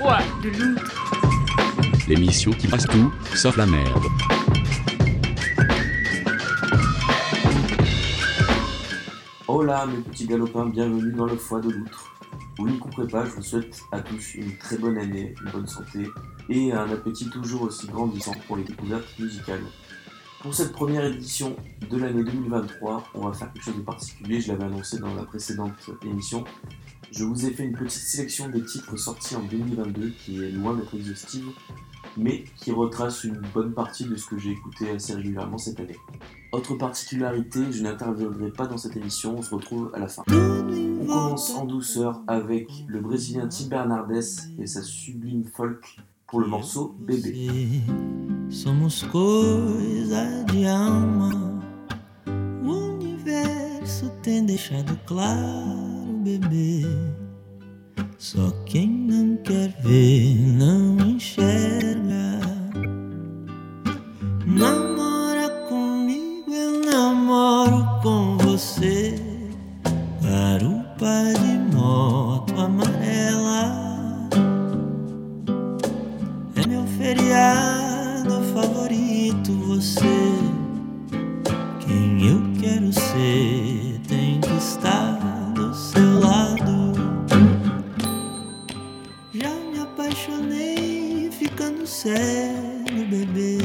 De. L'émission qui passe tout, sauf la merde. Hola mes petits galopins, bienvenue dans le foie de l'outre. Vous n'y couperez pas, je vous souhaite à tous une très bonne année, une bonne santé et un appétit toujours aussi grandissant pour les découvertes musicales. Pour cette première édition de l'année 2023, on va faire quelque chose de particulier, je l'avais annoncé dans la précédente émission. Je vous ai fait une petite sélection des titres sortis en 2022 qui est loin d'être exhaustive, mais qui retrace une bonne partie de ce que j'ai écouté assez régulièrement cette année. Autre particularité, je n'interviendrai pas dans cette émission, on se retrouve à la fin. On commence en douceur avec le Brésilien Tim Bernardes et sa sublime folk pour le morceau Bébé. Somos universo bebê. Só quem não quer ver não enxerga. Namora comigo, eu namoro com você. Garupa de moto amarela. É meu feriado favorito, você. Cego, bebê.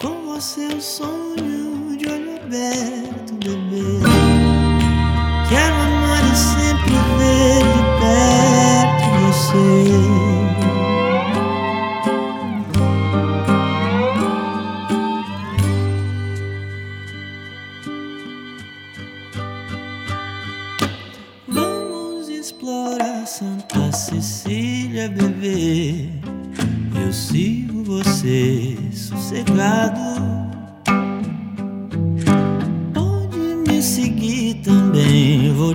Com você o sonho de olho aberto, bebê.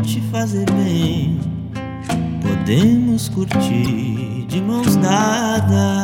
Te fazer bem. Podemos curtir de mãos dadas.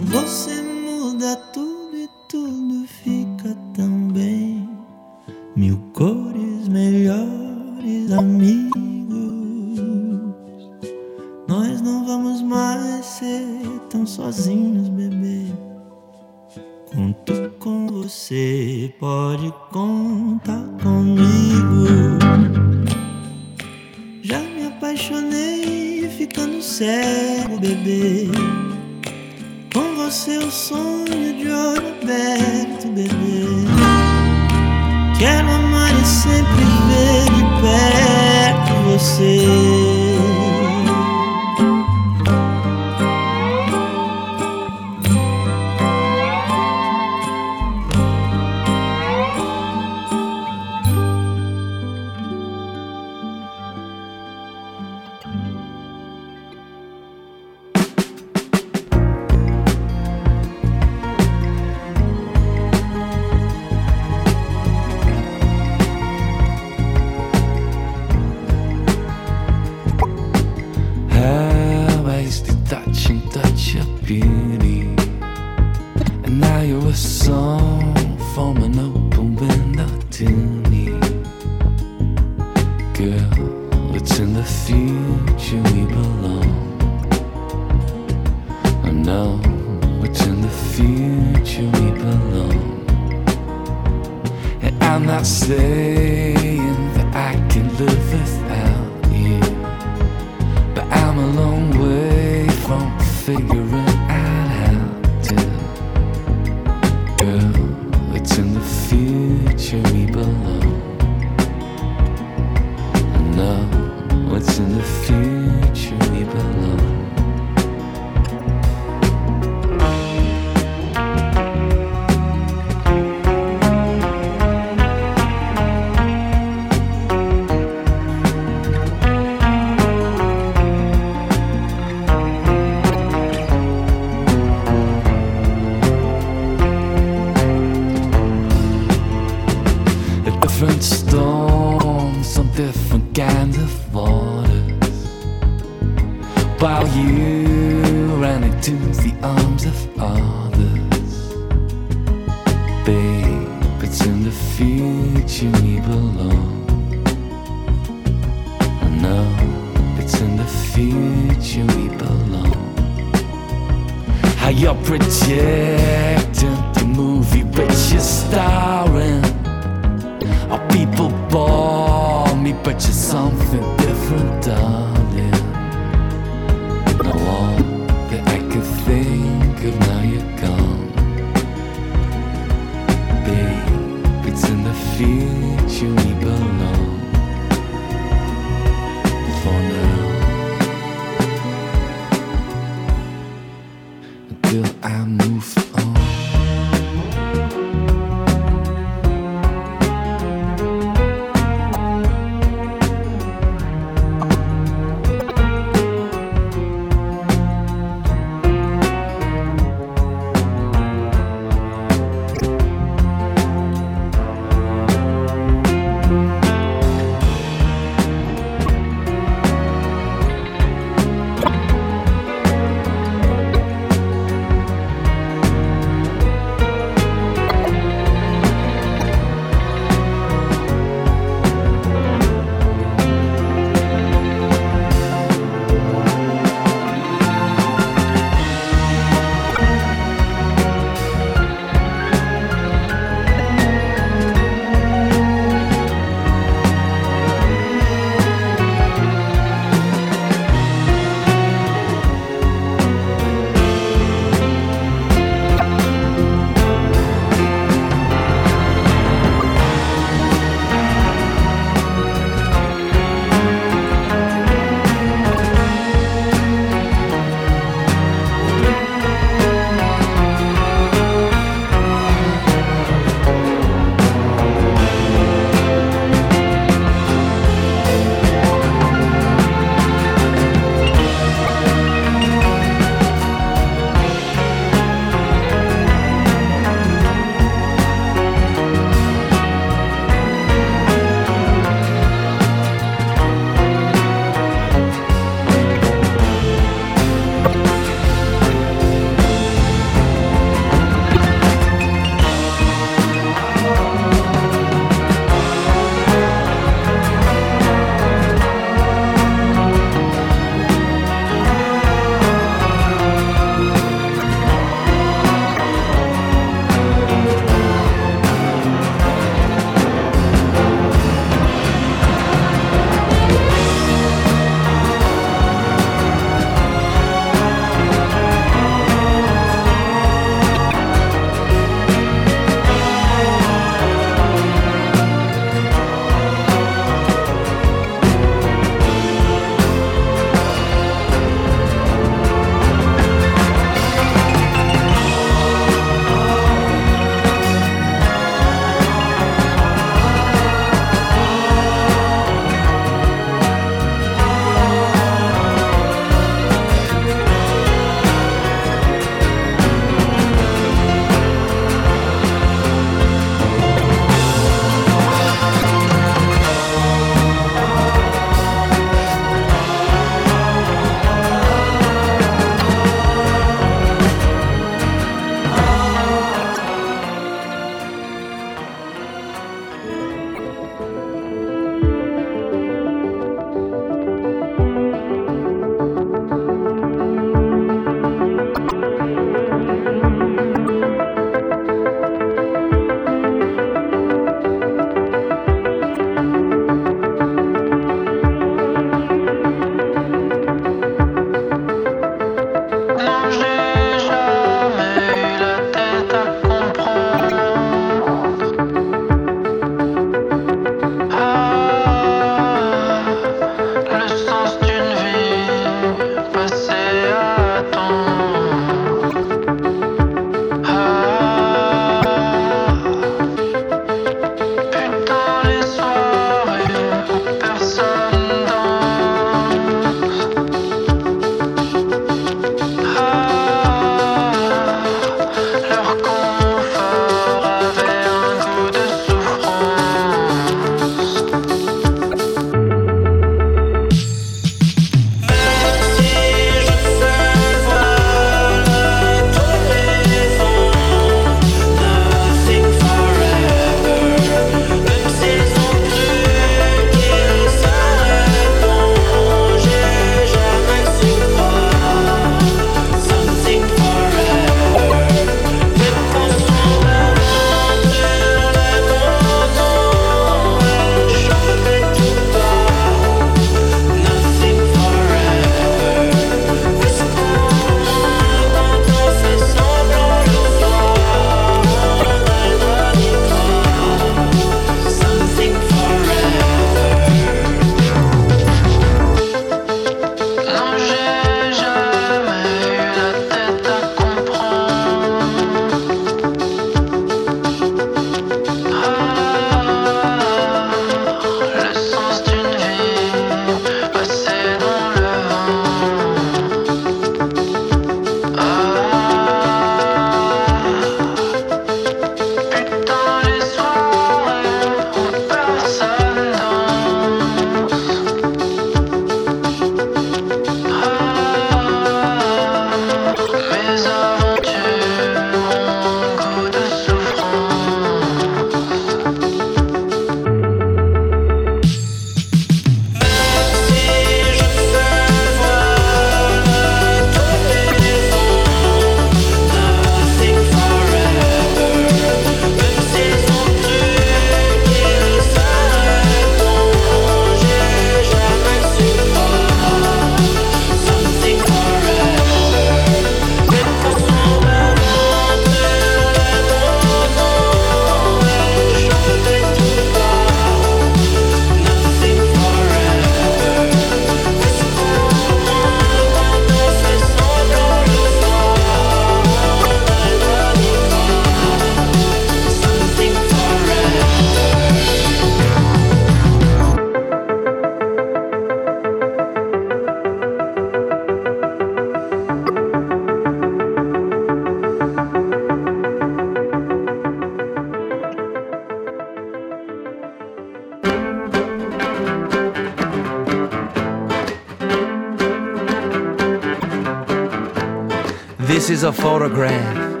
Photograph.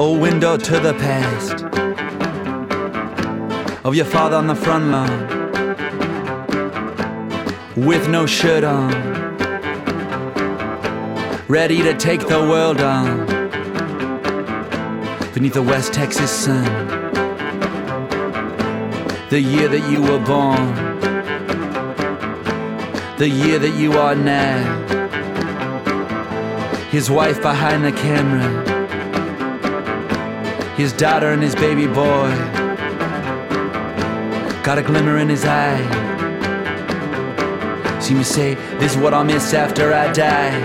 A window to the past of your father on the front lawn with no shirt on, ready to take the world on beneath the West Texas sun. The year that you were born, the year that you are now. His wife behind the camera, his daughter and his baby boy. Got a glimmer in his eye. See me say, This is what I'll miss after I die.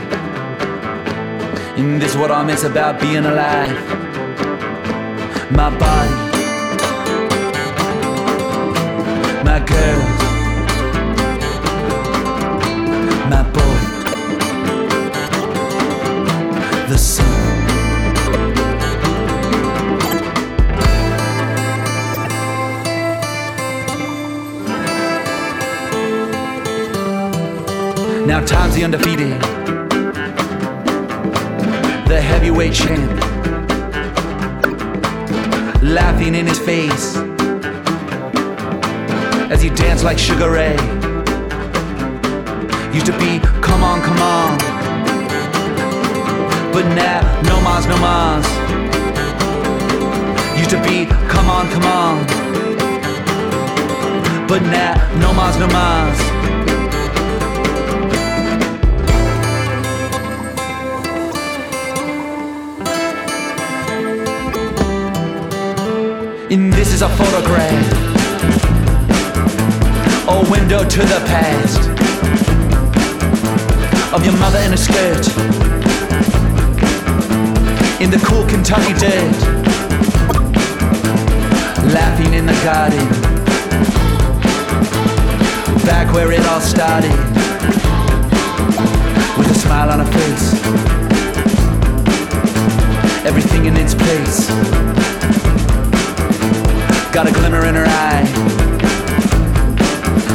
And this is what I'll miss about being alive. My body, my girls, the sun. Now time's the undefeated, the heavyweight champ, laughing in his face as he danced like Sugar Ray. Used to be, come on, come on, but now no mas, no mas. Used to be, come on, come on, but now no mas, no mas. And this is a photograph, a window to the past of your mother in a skirt in the cool Kentucky dirt, laughing in the garden, back where it all started, with a smile on her face, everything in its place. Got a glimmer in her eye.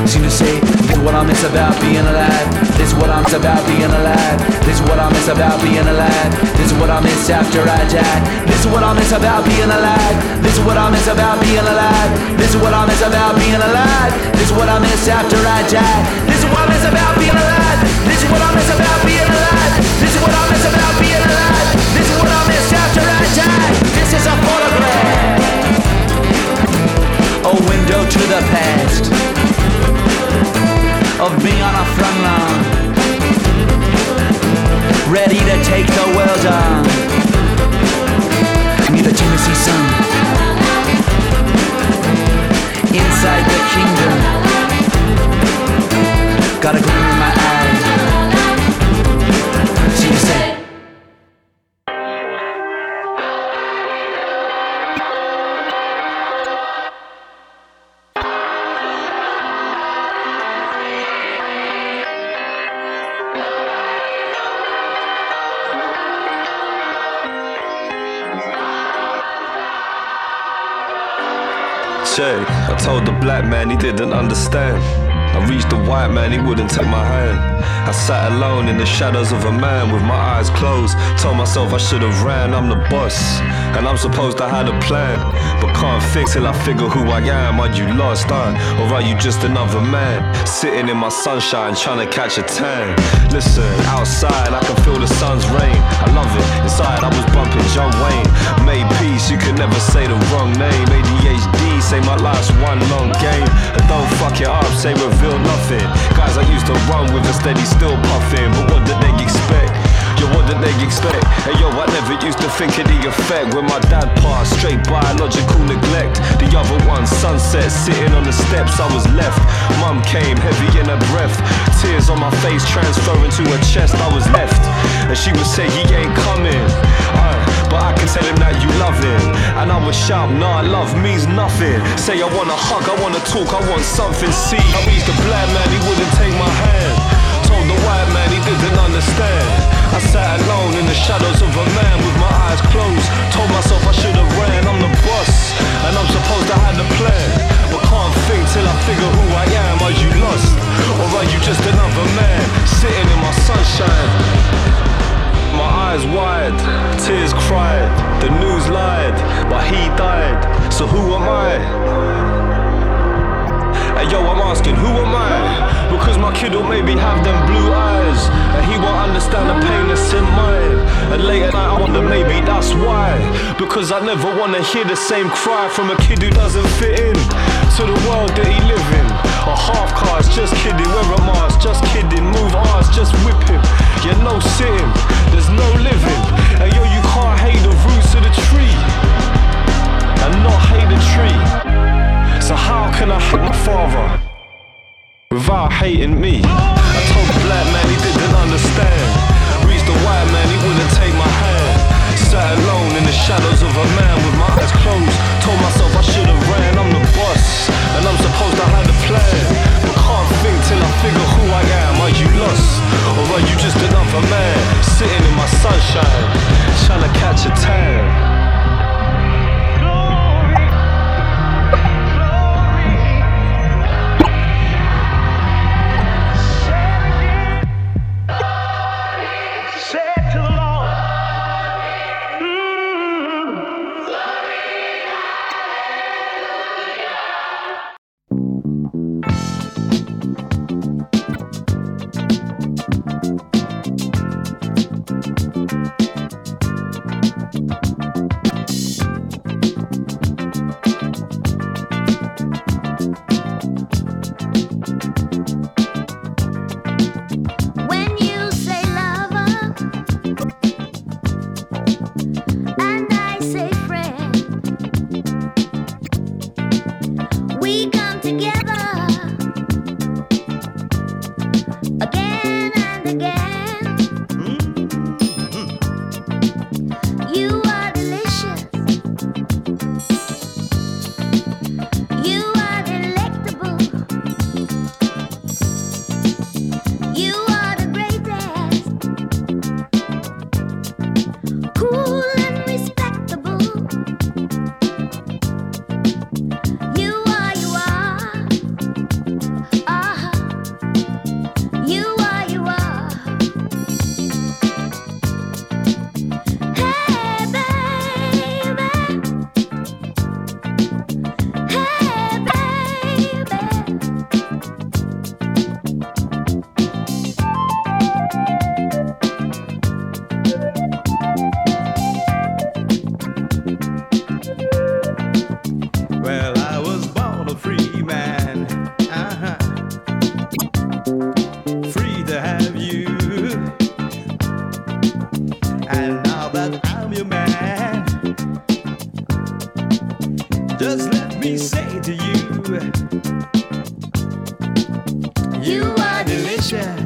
Seem to say, this is what I miss about being alive. This is what I miss about being alive. This is what I miss about being alive. This is what I miss after I die. This is what I miss about being alive. This is what I miss about being alive. This is what I miss about being alive. This is what I miss after I die. This is what I miss about being alive. This is what I miss about being alive. This is what I miss about being alive. This is what I miss after I die. This is a photograph a window to the past of being on a front line, ready to take the world on. Near the Tennessee sun, inside the kingdom, got a I told the black man he didn't understand. I reached the white man, he wouldn't take my hand. I sat alone in the shadows of a man with my eyes closed. Told myself I should have ran, I'm the boss. And I'm supposed to have a plan. But can't fix till I figure who I am. Are you lost, huh? Or are you just another man? Sitting in my sunshine, trying to catch a tan. Listen, outside I can feel the sun's rain. I love it. Inside I was bumping John Wayne. Made peace, you can never say the wrong name. ADHD, say my life's one long game. And don't fuck it up, say reveal nothing. Guys I used to run with a steady still puffing. But what did they expect? Yo, what did they expect? Hey yo, I never used to think of the effect when my dad passed. Straight biological neglect. The other one, sunset, sitting on the steps, I was left. Mum came, heavy in her breath. Tears on my face, transferring to her chest, I was left. And she would say, he ain't coming. Uh, but I can tell him that you love him. And I would shout, nah, love means nothing. Say I wanna hug, I wanna talk, I want something. See, I reached the black man, he wouldn't take my hand white, man, he didn't understand. I sat alone in the shadows of a man with my eyes closed. Told myself I should have ran, I'm the boss, and I'm supposed to have the plan. But can't think till I figure who I am. Are you lost, or are you just another man sitting in my sunshine? My eyes wide, tears cried, the news lied, but he died, so who am I? Hey yo, I'm asking, who am I? Because my kid will maybe have them blue eyes, and he won't understand the pain that's in mine. And late at night, I wonder maybe that's why. Because I never wanna hear the same cry from a kid who doesn't fit in to the world that he live in. A half cars, just kidding, wear a mask, just kidding, move ours, just whip him. Yeah, no sitting, there's no living. And yo, you can't hate the roots of the tree and not hate the tree. So how can I hate my father without hating me? I told the black man he didn't understand. Reached the white man, he wouldn't take my hand. Sat alone in the shadows of a man with my eyes closed. Told myself I should have ran. I'm the boss, and I'm supposed to have the plan. But can't think till I figure who I am. Are you lost, or are you just another man sitting in my sunshine, trying to catch a tan? Just let me say to you, you are delicious.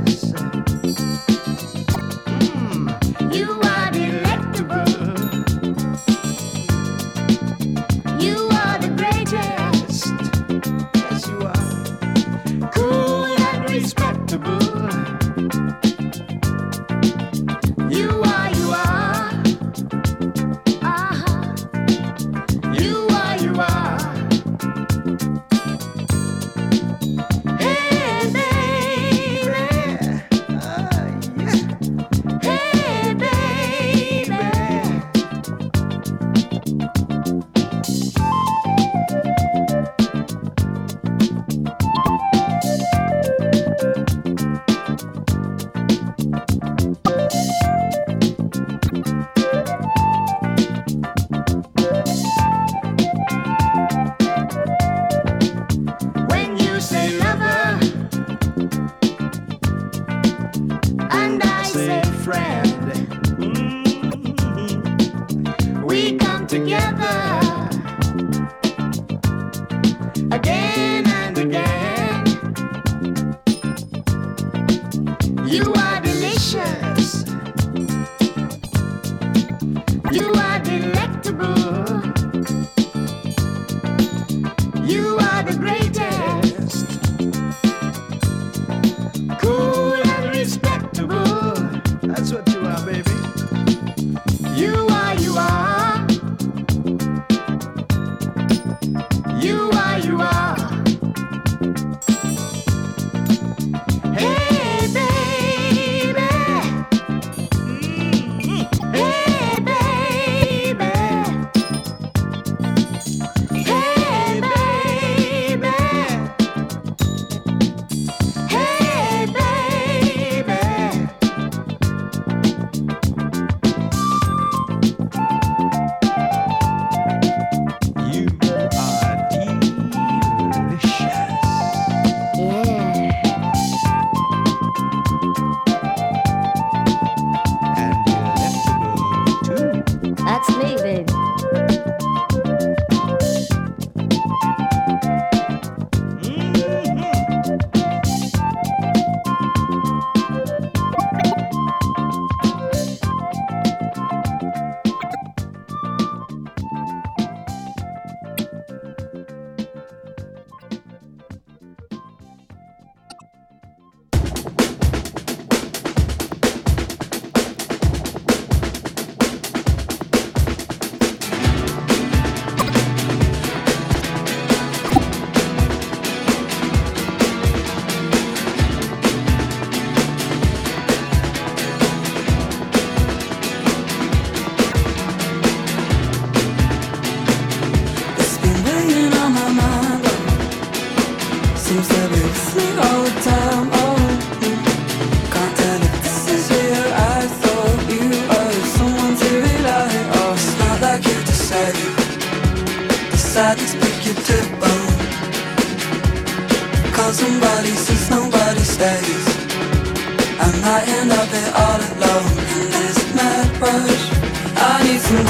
need some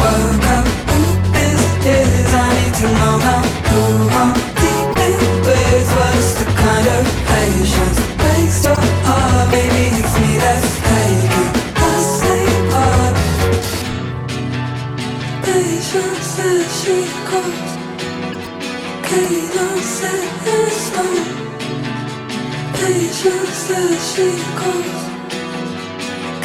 work out who this is. I need to know how to walk deep in the kind of patience breaks your heart? Maybe it's me that's taking the same part. Patience as she calls, cadence is long. Patience as she calls.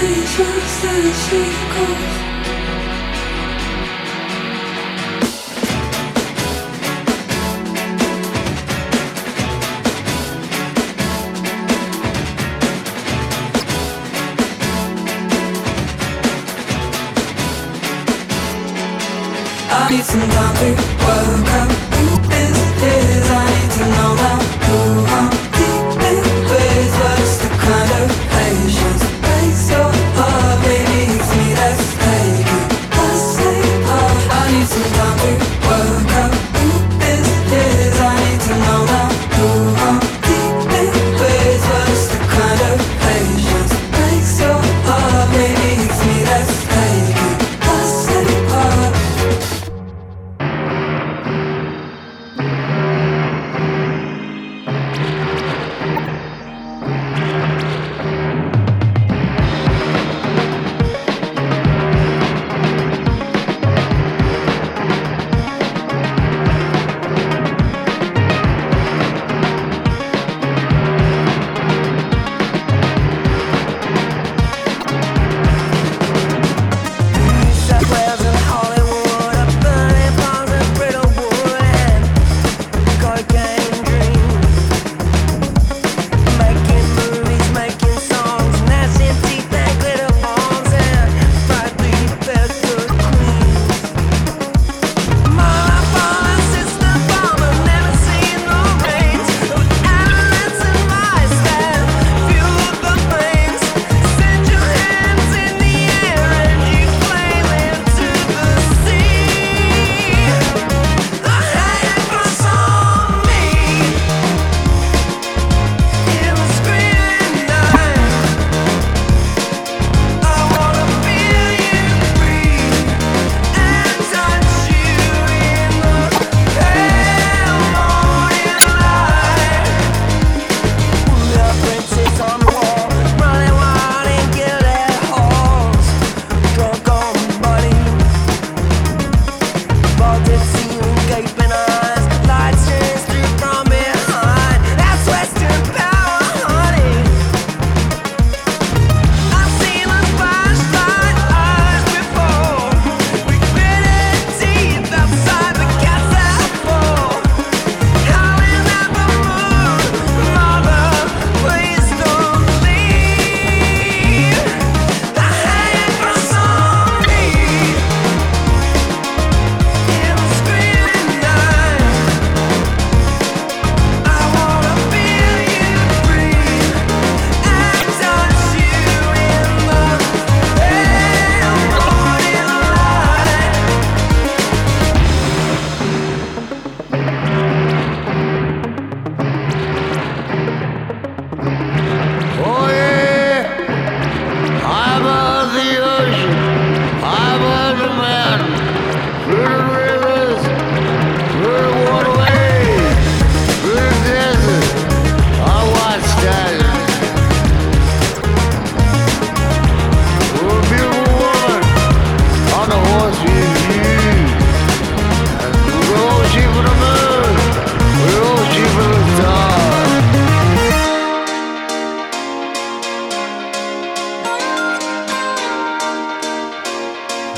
city trucks that she calls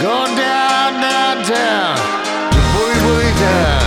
Going down, downtown, to boogie boogie town.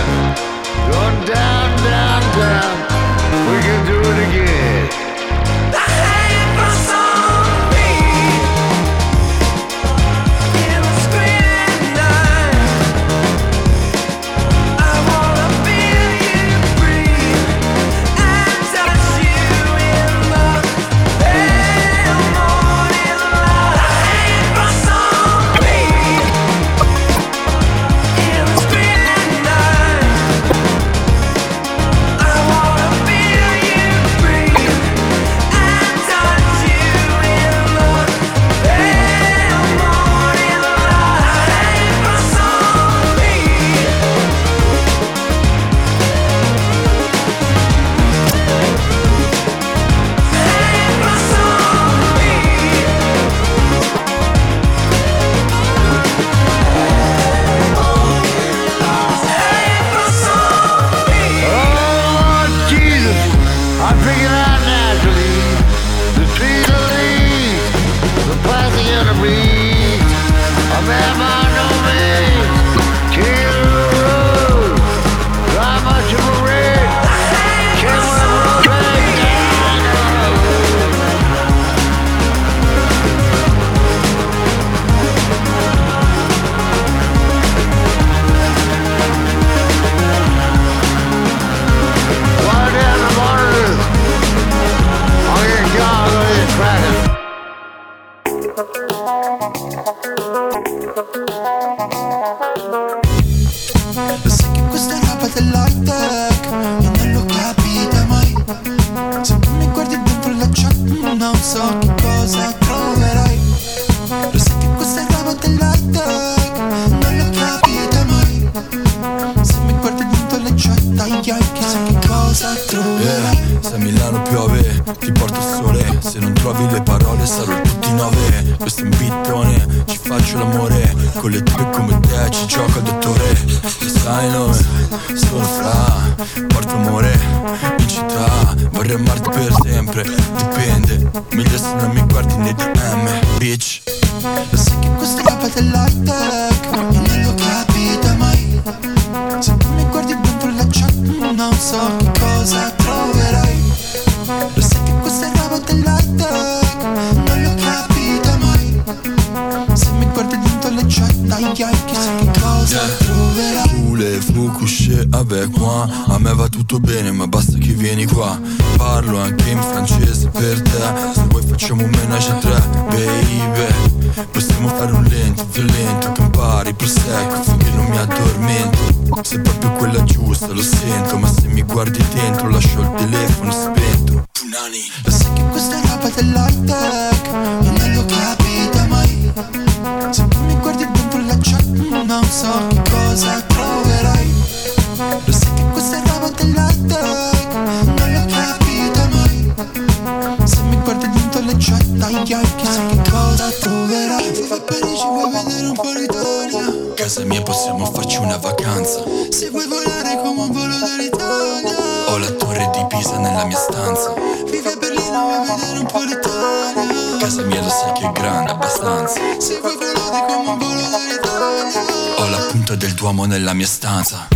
Mia stanza. Vivi a Berlino vuoi vedere un po' l'Italia? Casa mia lo sai che è grande, abbastanza. Se vuoi volare come un volo dall'Italia. Ho la punta del Duomo nella mia stanza.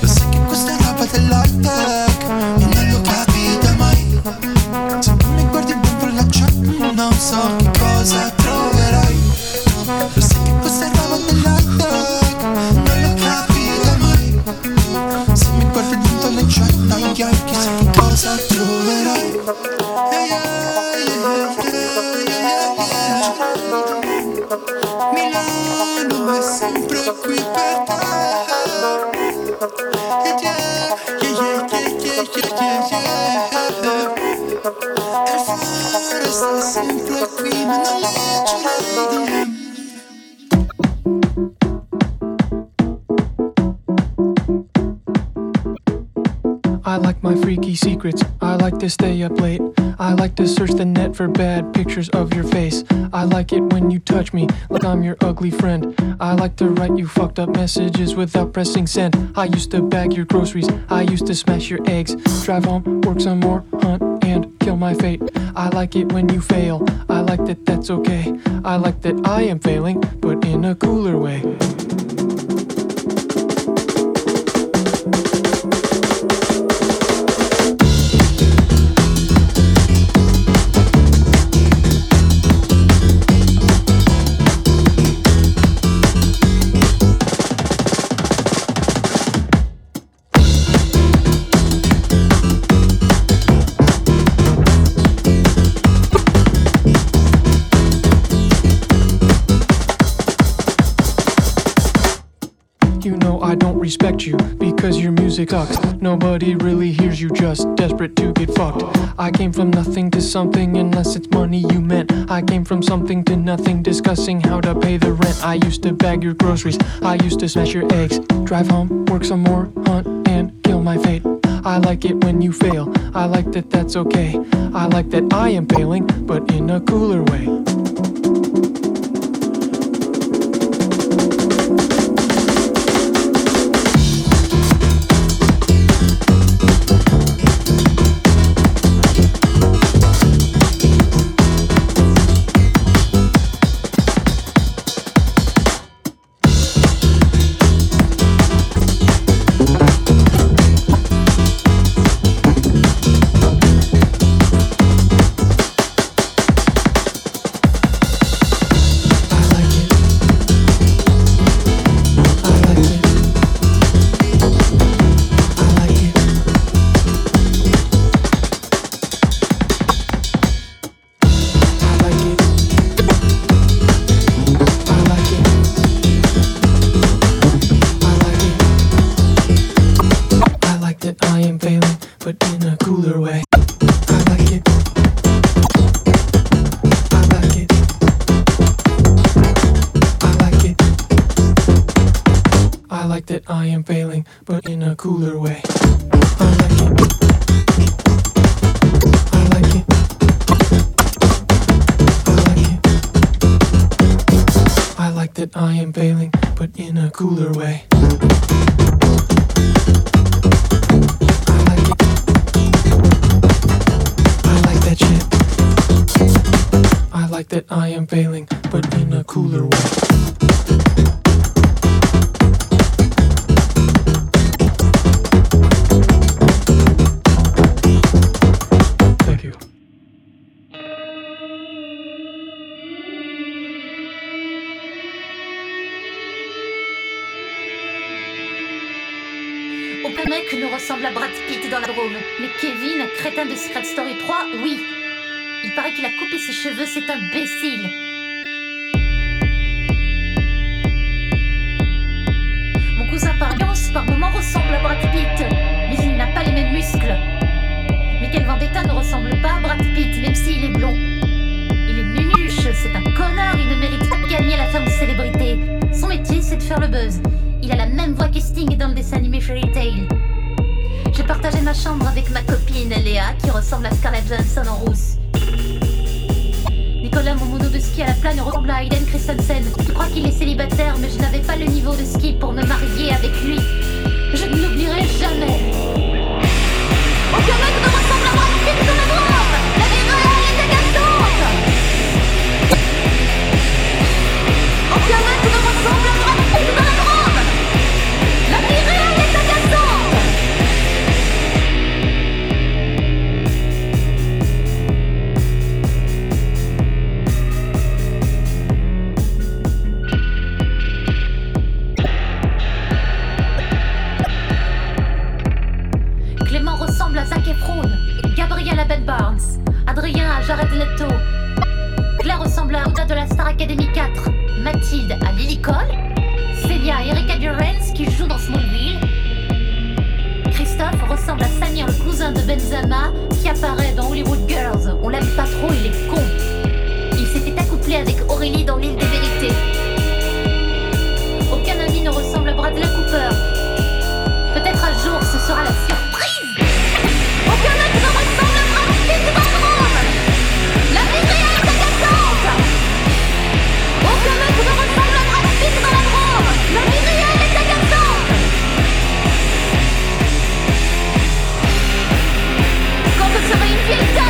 Lo sai che questa è roba dell'high tech E non lo capite mai. Se tu mi guardi dentro la chat Non so che cosa troverai. Lo sai che questa è roba dell'high tech Non lo capite mai. Se mi guardi dentro la chat Ai I like my freaky secrets. I like to stay up for bad pictures of your face. I like it when you touch me like I'm your ugly friend. I like to write you fucked up messages without pressing send. I used to bag your groceries, I used to smash your eggs. Drive home, work some more, hunt, and kill my fate. I like it when you fail, I like that that's okay. I like that I am failing, but in a cooler way. I don't respect you because your music sucks. Nobody really hears you, just desperate to get fucked. I came from nothing to something unless it's money you meant. I came from something to nothing discussing how to pay the rent. I used to bag your groceries, I used to smash your eggs. Drive home, work some more, hunt, and kill my fate. I like it when you fail. I like that that's okay. I like that I am failing, but in a cooler way. unveiling, but in a cooler way. de la Star Academy 4, Mathilde à Lily Cole, Célia et Erika Durens qui jouent dans Smallville, Christophe ressemble à Samir le cousin de Benzama qui apparaît dans Hollywood Girls. On l'aime pas trop, il est con. Il s'était accouplé avec Aurélie dans L'île des vérités. Aucun ami ne ressemble à Bradley Cooper. Peut-être un jour ce sera la surprise. you don't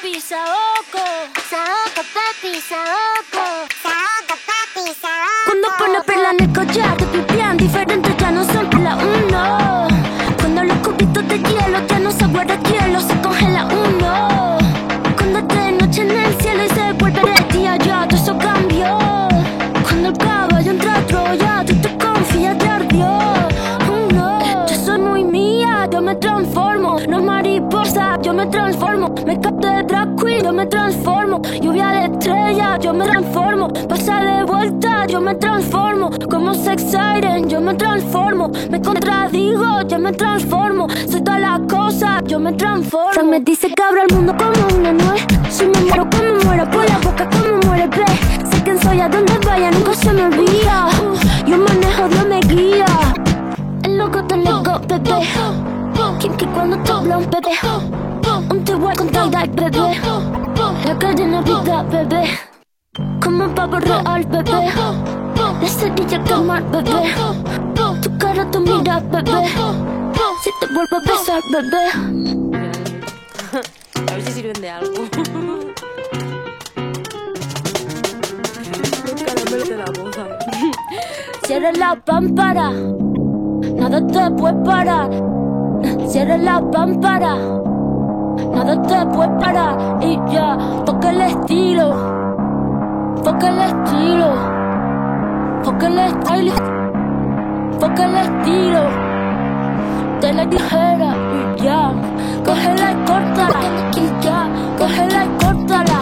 papi, Saoko. Saoko, papi, Saoko. Saoko, papi, Saoko. Cuando pone perla en el collar, te pipián diferentes, ya no son perla uno. Cuando los cubitos de hielo ya no se guarda hielo, se me transformo. Lluvia de estrella, yo me transformo. Pasa de vuelta, yo me transformo. Como sex siren, yo me transformo. Me contradigo, yo me transformo. Soy todas las cosas, yo me transformo. Se me dice que abro el mundo como una nuez. Si me muero como muero, por la boca como muere, ve. Sé quién soy, a donde vaya, nunca se me olvida. Yo manejo, Dios me guía. El loco te lego, bebé. Quien que cuando te habla un bebé. Un te voy con tie-dye, bebé. La cadena vida, bebé. Como un pavo real, bebé. La cerilla quemar, bebé. Tu cara, tu mira, bebé. Si te vuelvo a besar, bebé. A ver si sirven de algo. De la boca. Cierra la pámpara. Nada te puede parar. Cierra la pámpara. Nada te puede parar. Y ya, toca el estilo. Toca el estilo. Toca el estilo. Toca el estilo. De la tijera y ya. Cógela y córtala. Y ya. Cógela y córtala.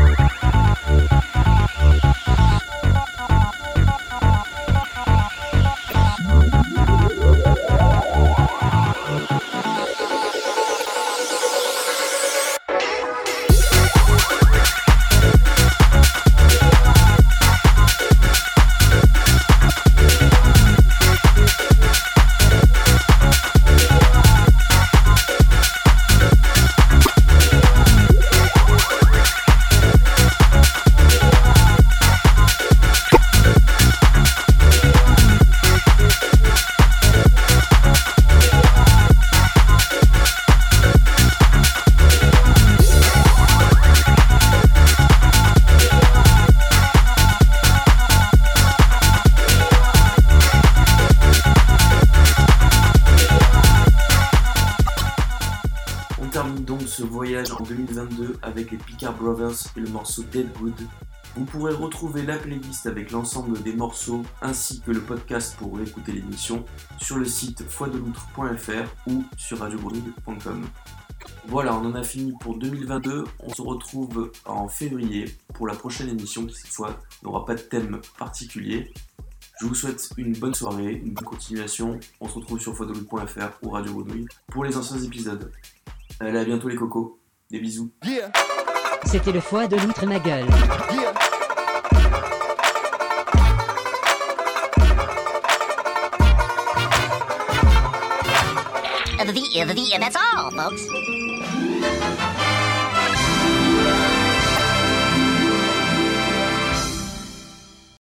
Okay. Et le morceau Dead Good. Vous pourrez retrouver la playlist avec l'ensemble des morceaux ainsi que le podcast pour écouter l'émission sur le site foideloutre.fr ou sur radiogrenouille.com. Voilà, on en a fini pour 2022. On se retrouve en février pour la prochaine émission qui cette fois n'aura pas de thème particulier. Je vous souhaite une bonne soirée, une bonne continuation. On se retrouve sur foideloutre.fr ou Radio Grenouille pour les anciens épisodes. Allez, à bientôt les cocos. Des bisous. C'était le foie de l'outre ma gueule. The, the, that's all, folks.